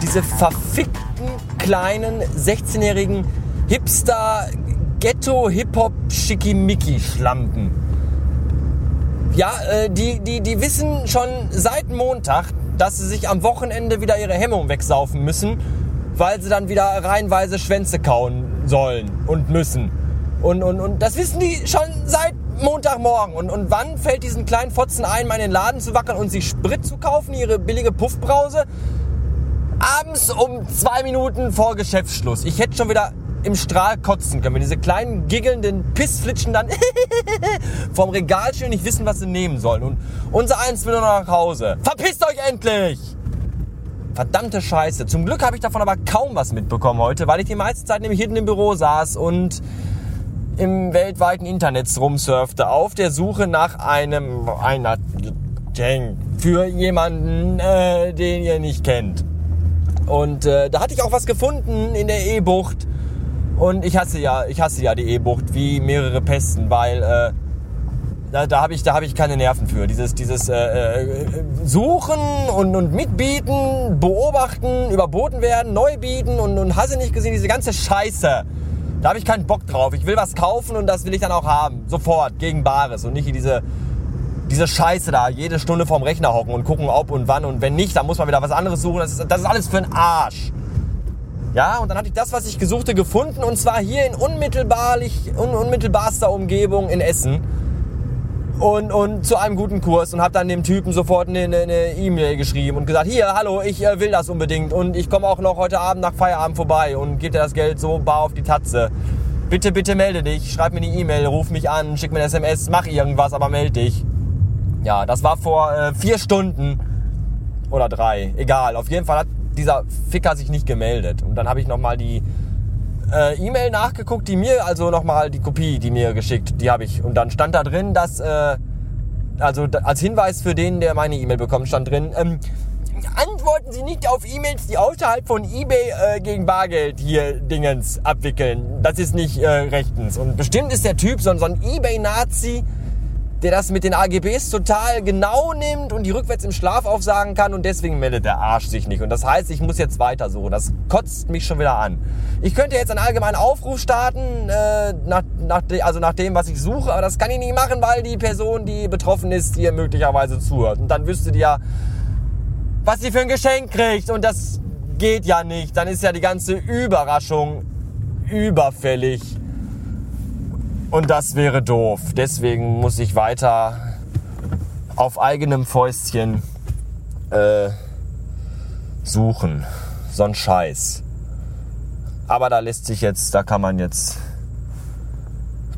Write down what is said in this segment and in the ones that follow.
Diese verfickten kleinen 16-jährigen Hipster Ghetto Hip Hop Schickimicki Schlampen. Ja, äh, die, die, die wissen schon seit Montag, dass sie sich am Wochenende wieder ihre Hemmung wegsaufen müssen, weil sie dann wieder reihenweise Schwänze kauen sollen und müssen. Und, und, und das wissen die schon seit Montagmorgen. Und, und wann fällt diesen kleinen Fotzen ein, mal in den Laden zu wackeln und sich Sprit zu kaufen, ihre billige Puffbrause? Abends um zwei Minuten vor Geschäftsschluss. Ich hätte schon wieder im Strahl kotzen können, wenn diese kleinen giggelnden Pissflitschen dann vom Regal stehen und nicht wissen, was sie nehmen sollen. Und unser eins will nur noch nach Hause. Verpisst euch endlich! Verdammte Scheiße. Zum Glück habe ich davon aber kaum was mitbekommen heute, weil ich die meiste Zeit nämlich hinten im Büro saß und im weltweiten Internet rumsurfte auf der Suche nach einem einer für jemanden, äh, den ihr nicht kennt. Und äh, da hatte ich auch was gefunden in der E-Bucht. Und ich hasse ja, ich hasse ja die E-Bucht wie mehrere Pesten, weil äh, da, da habe ich, da habe ich keine Nerven für. Dieses, dieses äh, äh, Suchen und, und Mitbieten, beobachten, überboten werden, neu bieten und, und hasse nicht gesehen, diese ganze Scheiße. Da habe ich keinen Bock drauf. Ich will was kaufen und das will ich dann auch haben. Sofort, gegen Bares und nicht diese, diese Scheiße da, jede Stunde vorm Rechner hocken und gucken, ob und wann und wenn nicht, dann muss man wieder was anderes suchen. Das ist, das ist alles für einen Arsch. Ja, und dann hatte ich das, was ich gesuchte, gefunden und zwar hier in unmittelbarlich, un, unmittelbarster Umgebung in Essen. Und, und zu einem guten Kurs und habe dann dem Typen sofort eine E-Mail geschrieben und gesagt, hier, hallo, ich äh, will das unbedingt und ich komme auch noch heute Abend nach Feierabend vorbei und gebe dir das Geld so bar auf die Tatze. Bitte, bitte melde dich, schreib mir eine E-Mail, ruf mich an, schick mir eine SMS, mach irgendwas, aber melde dich. Ja, das war vor äh, vier Stunden oder drei, egal. Auf jeden Fall hat dieser Ficker sich nicht gemeldet. Und dann habe ich nochmal die äh, E-Mail nachgeguckt, die mir, also nochmal die Kopie, die mir geschickt, die habe ich. Und dann stand da drin, dass, äh, also als Hinweis für den, der meine E-Mail bekommt, stand drin, ähm, antworten Sie nicht auf E-Mails, die außerhalb von eBay äh, gegen Bargeld hier Dingens abwickeln. Das ist nicht äh, rechtens. Und bestimmt ist der Typ so, so ein eBay-Nazi, der das mit den AGBs total genau nimmt und die rückwärts im Schlaf aufsagen kann und deswegen meldet der Arsch sich nicht. Und das heißt, ich muss jetzt weitersuchen. Das kotzt mich schon wieder an. Ich könnte jetzt einen allgemeinen Aufruf starten, äh, nach, nach, also nach dem, was ich suche, aber das kann ich nicht machen, weil die Person, die betroffen ist, hier möglicherweise zuhört. Und dann wüsste die ja, was sie für ein Geschenk kriegt. Und das geht ja nicht. Dann ist ja die ganze Überraschung überfällig. Und das wäre doof. Deswegen muss ich weiter auf eigenem Fäustchen äh, suchen. So ein Scheiß. Aber da lässt sich jetzt, da kann man jetzt,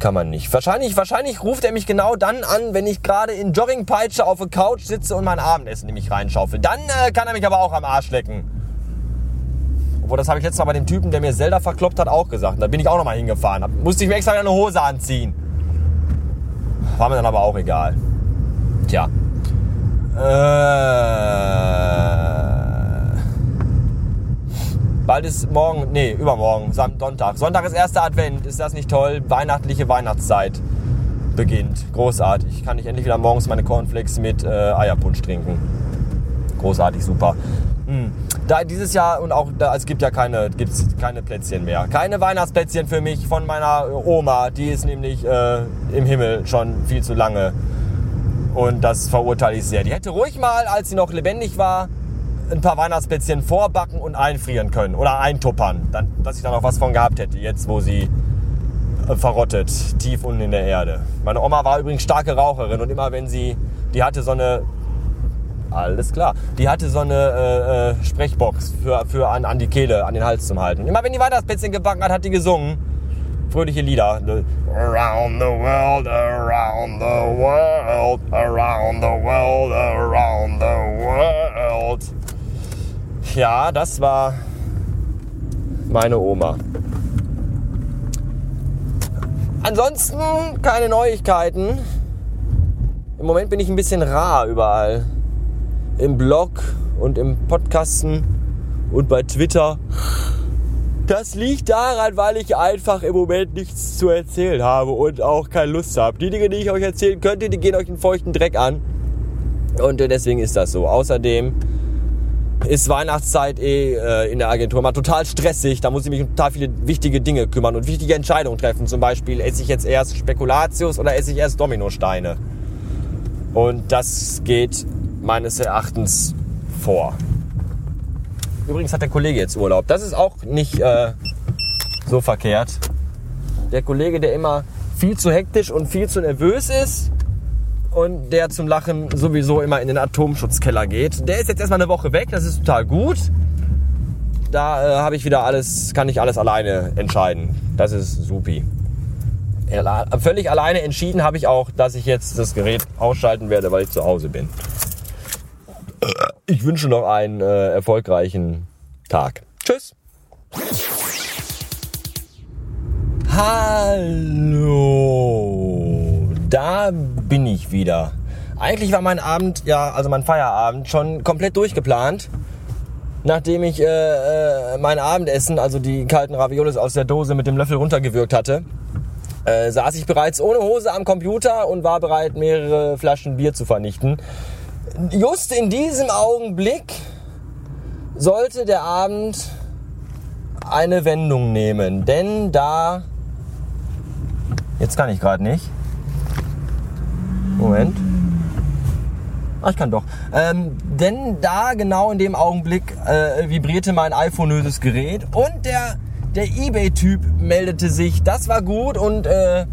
kann man nicht. Wahrscheinlich, wahrscheinlich ruft er mich genau dann an, wenn ich gerade in Joggingpeitsche auf der Couch sitze und mein Abendessen nämlich reinschaufel. Dann äh, kann er mich aber auch am Arsch lecken. Obwohl, das habe ich letztes Mal bei dem Typen, der mir Zelda verkloppt hat, auch gesagt. Da bin ich auch nochmal hingefahren. Da musste ich mir extra eine Hose anziehen. War mir dann aber auch egal. Tja. Äh, bald ist morgen, nee, übermorgen, Sonntag. Sonntag ist erster Advent. Ist das nicht toll? Weihnachtliche Weihnachtszeit beginnt. Großartig. Kann ich endlich wieder morgens meine Cornflakes mit äh, Eierpunsch trinken. Großartig, super. Da dieses Jahr und auch da, es gibt ja keine, gibt's keine Plätzchen mehr. Keine Weihnachtsplätzchen für mich von meiner Oma. Die ist nämlich äh, im Himmel schon viel zu lange. Und das verurteile ich sehr. Die hätte ruhig mal, als sie noch lebendig war, ein paar Weihnachtsplätzchen vorbacken und einfrieren können oder eintuppern. Dann, dass ich da noch was von gehabt hätte, jetzt wo sie äh, verrottet, tief unten in der Erde. Meine Oma war übrigens starke Raucherin und immer wenn sie, die hatte so eine alles klar. Die hatte so eine äh, äh, Sprechbox für, für an, an die Kehle, an den Hals zum Halten. Immer wenn die Weihnachtsplätzchen gebacken hat, hat die gesungen. Fröhliche Lieder. Around the world, around the world, around the world, around the world. Ja, das war meine Oma. Ansonsten keine Neuigkeiten. Im Moment bin ich ein bisschen rar überall im Blog und im Podcasten und bei Twitter. Das liegt daran, weil ich einfach im Moment nichts zu erzählen habe und auch keine Lust habe. Die Dinge, die ich euch erzählen könnte, die gehen euch einen feuchten Dreck an. Und deswegen ist das so. Außerdem ist Weihnachtszeit eh äh, in der Agentur mal total stressig. Da muss ich mich um total viele wichtige Dinge kümmern und wichtige Entscheidungen treffen. Zum Beispiel, esse ich jetzt erst Spekulatius oder esse ich erst Dominosteine? Und das geht meines Erachtens vor. Übrigens hat der Kollege jetzt Urlaub. Das ist auch nicht äh, so verkehrt. Der Kollege, der immer viel zu hektisch und viel zu nervös ist und der zum Lachen sowieso immer in den Atomschutzkeller geht. Der ist jetzt erstmal eine Woche weg, das ist total gut. Da äh, habe ich wieder alles, kann ich alles alleine entscheiden. Das ist supi. Völlig alleine entschieden habe ich auch, dass ich jetzt das Gerät ausschalten werde, weil ich zu Hause bin. Ich wünsche noch einen äh, erfolgreichen Tag. Tschüss. Hallo, da bin ich wieder. Eigentlich war mein Abend, ja, also mein Feierabend schon komplett durchgeplant. Nachdem ich äh, äh, mein Abendessen, also die kalten Raviolis aus der Dose mit dem Löffel runtergewürgt hatte, äh, saß ich bereits ohne Hose am Computer und war bereit, mehrere Flaschen Bier zu vernichten. Just in diesem Augenblick sollte der Abend eine Wendung nehmen, denn da Jetzt kann ich gerade nicht. Moment. Ach, ich kann doch. Ähm, denn da genau in dem Augenblick äh, vibrierte mein iPhone-öses Gerät und der, der Ebay-Typ meldete sich. Das war gut und äh,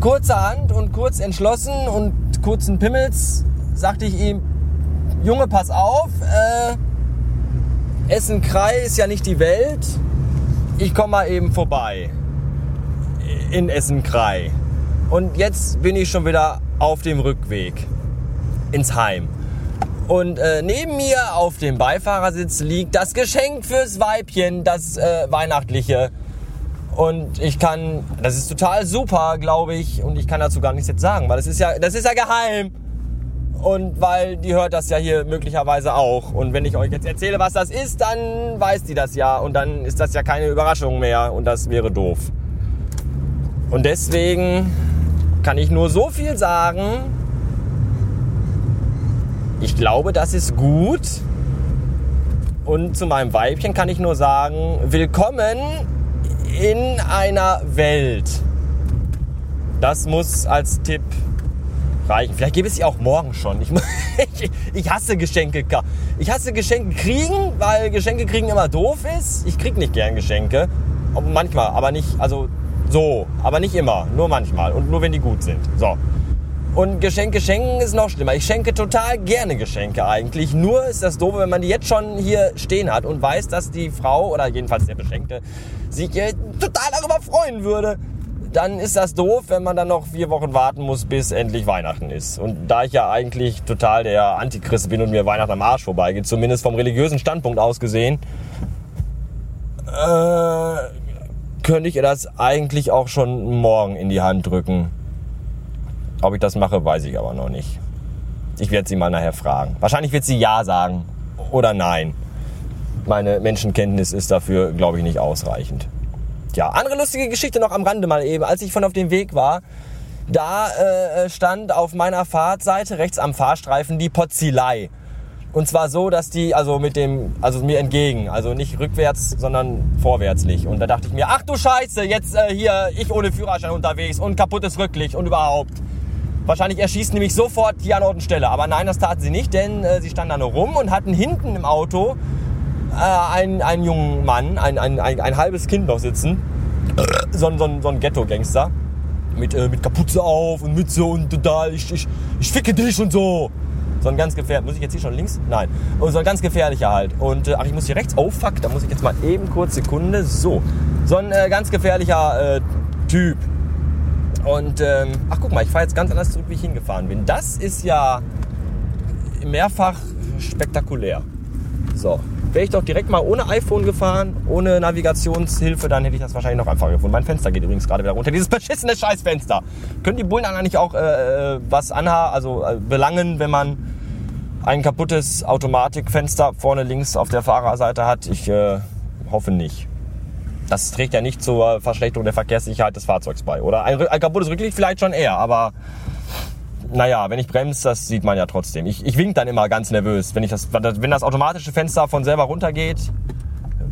kurzerhand und kurz entschlossen und kurzen Pimmels sagte ich ihm, Junge, pass auf, äh, Essen-Krei ist ja nicht die Welt. Ich komme mal eben vorbei in Essen-Krei. Und jetzt bin ich schon wieder auf dem Rückweg ins Heim. Und äh, neben mir auf dem Beifahrersitz liegt das Geschenk fürs Weibchen, das äh, weihnachtliche. Und ich kann, das ist total super, glaube ich, und ich kann dazu gar nichts jetzt sagen, weil das ist ja, das ist ja geheim. Und weil die hört das ja hier möglicherweise auch. Und wenn ich euch jetzt erzähle, was das ist, dann weiß die das ja. Und dann ist das ja keine Überraschung mehr. Und das wäre doof. Und deswegen kann ich nur so viel sagen. Ich glaube, das ist gut. Und zu meinem Weibchen kann ich nur sagen, willkommen in einer Welt. Das muss als Tipp reichen. Vielleicht gebe es sie auch morgen schon. Ich, ich, ich, hasse Geschenke. Ich hasse Geschenke kriegen, weil Geschenke kriegen immer doof ist. Ich kriege nicht gern Geschenke. Manchmal, aber nicht, also so, aber nicht immer, nur manchmal und nur wenn die gut sind. So. Und Geschenke schenken ist noch schlimmer. Ich schenke total gerne Geschenke eigentlich. Nur ist das doof, wenn man die jetzt schon hier stehen hat und weiß, dass die Frau oder jedenfalls der Beschenkte sich äh, total darüber freuen würde. Dann ist das doof, wenn man dann noch vier Wochen warten muss, bis endlich Weihnachten ist. Und da ich ja eigentlich total der Antichrist bin und mir Weihnachten am Arsch vorbeigeht, zumindest vom religiösen Standpunkt aus gesehen, äh, könnte ich ihr das eigentlich auch schon morgen in die Hand drücken. Ob ich das mache, weiß ich aber noch nicht. Ich werde sie mal nachher fragen. Wahrscheinlich wird sie Ja sagen oder Nein. Meine Menschenkenntnis ist dafür, glaube ich, nicht ausreichend. Ja, andere lustige Geschichte noch am Rande mal eben. Als ich von auf dem Weg war, da äh, stand auf meiner Fahrtseite rechts am Fahrstreifen die Potzilei. Und zwar so, dass die, also mit dem, also mir entgegen, also nicht rückwärts, sondern vorwärtslich. Und da dachte ich mir, ach du Scheiße, jetzt äh, hier ich ohne Führerschein unterwegs und kaputtes Rücklicht und überhaupt. Wahrscheinlich erschießen die mich sofort hier an Ort und Stelle. Aber nein, das taten sie nicht, denn äh, sie standen da nur rum und hatten hinten im Auto äh, einen, einen jungen Mann, ein, ein, ein, ein halbes Kind noch sitzen. So, so, so ein Ghetto-Gangster. Mit, äh, mit Kapuze auf und Mütze und total, ich, ich, ich ficke dich und so. So ein ganz gefährlicher. Muss ich jetzt hier schon links? Nein. So ein ganz gefährlicher halt. Und äh, ach, ich muss hier rechts. Oh fuck, da muss ich jetzt mal eben kurz Sekunde. So. So ein äh, ganz gefährlicher äh, Typ. Und ähm, ach guck mal, ich fahre jetzt ganz anders zurück, wie ich hingefahren bin. Das ist ja mehrfach spektakulär. So. Wäre ich doch direkt mal ohne iPhone gefahren, ohne Navigationshilfe, dann hätte ich das wahrscheinlich noch einfacher gefunden. Mein Fenster geht übrigens gerade wieder runter. Dieses beschissene Scheißfenster. Können die Bullen eigentlich auch äh, äh was anha also äh, belangen, wenn man ein kaputtes Automatikfenster vorne links auf der Fahrerseite hat? Ich äh, hoffe nicht. Das trägt ja nicht zur Verschlechterung der Verkehrssicherheit des Fahrzeugs bei. Oder ein, ein kaputtes Rücklicht vielleicht schon eher, aber naja, wenn ich bremse, das sieht man ja trotzdem. Ich, ich wink dann immer ganz nervös, wenn, ich das, wenn das automatische Fenster von selber runtergeht,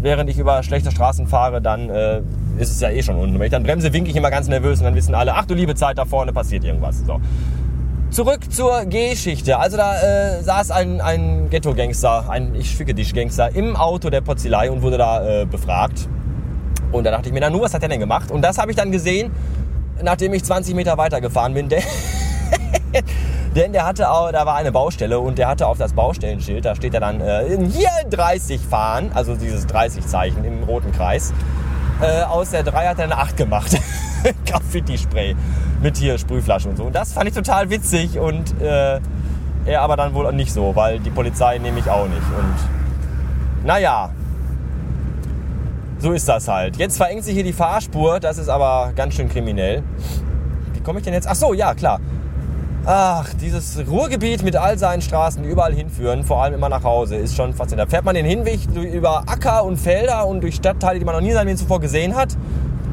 während ich über schlechte Straßen fahre, dann äh, ist es ja eh schon unten. Wenn ich dann bremse, winke ich immer ganz nervös und dann wissen alle, ach du liebe Zeit, da vorne passiert irgendwas. So. Zurück zur Geschichte. Also da äh, saß ein, ein Ghetto-Gangster, ein ich ficke dich Gangster, im Auto der Potzilei und wurde da äh, befragt. Und da dachte ich mir, na nur, was hat er denn gemacht? Und das habe ich dann gesehen, nachdem ich 20 Meter weitergefahren bin. Denn, denn der hatte auch, da war eine Baustelle und der hatte auf das Baustellenschild, da steht er dann äh, hier 30 fahren, also dieses 30-Zeichen im roten Kreis. Äh, aus der 3 hat er eine 8 gemacht. Graffiti-Spray mit hier Sprühflaschen und so. Und das fand ich total witzig und äh, er aber dann wohl nicht so, weil die Polizei nehme ich auch nicht. Und naja, so ist das halt. Jetzt verengt sich hier die Fahrspur, das ist aber ganz schön kriminell. Wie komme ich denn jetzt? Ach so, ja, klar. Ach, dieses Ruhrgebiet mit all seinen Straßen, die überall hinführen, vor allem immer nach Hause, ist schon faszinierend. Da fährt man den Hinweg über Acker und Felder und durch Stadtteile, die man noch nie in seinem Leben zuvor gesehen hat,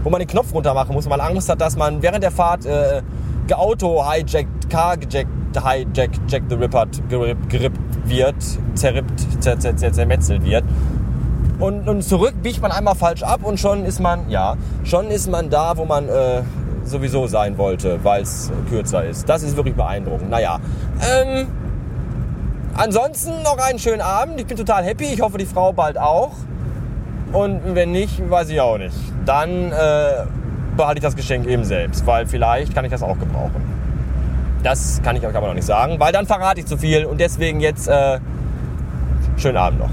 wo man den Knopf runter machen muss, weil man Angst hat, dass man während der Fahrt äh, geauto hijackt, car gejackt, hijackt, Jack the Ripper gerippt, gerippt wird, zerrippt, zer, zer, zer, zermetzelt wird. Und, und zurück biegt man einmal falsch ab und schon ist man, ja, schon ist man da, wo man äh, sowieso sein wollte, weil es kürzer ist. Das ist wirklich beeindruckend. Naja, ähm, ansonsten noch einen schönen Abend. Ich bin total happy. Ich hoffe, die Frau bald auch. Und wenn nicht, weiß ich auch nicht. Dann äh, behalte ich das Geschenk eben selbst, weil vielleicht kann ich das auch gebrauchen. Das kann ich euch aber noch nicht sagen, weil dann verrate ich zu viel und deswegen jetzt äh, schönen Abend noch.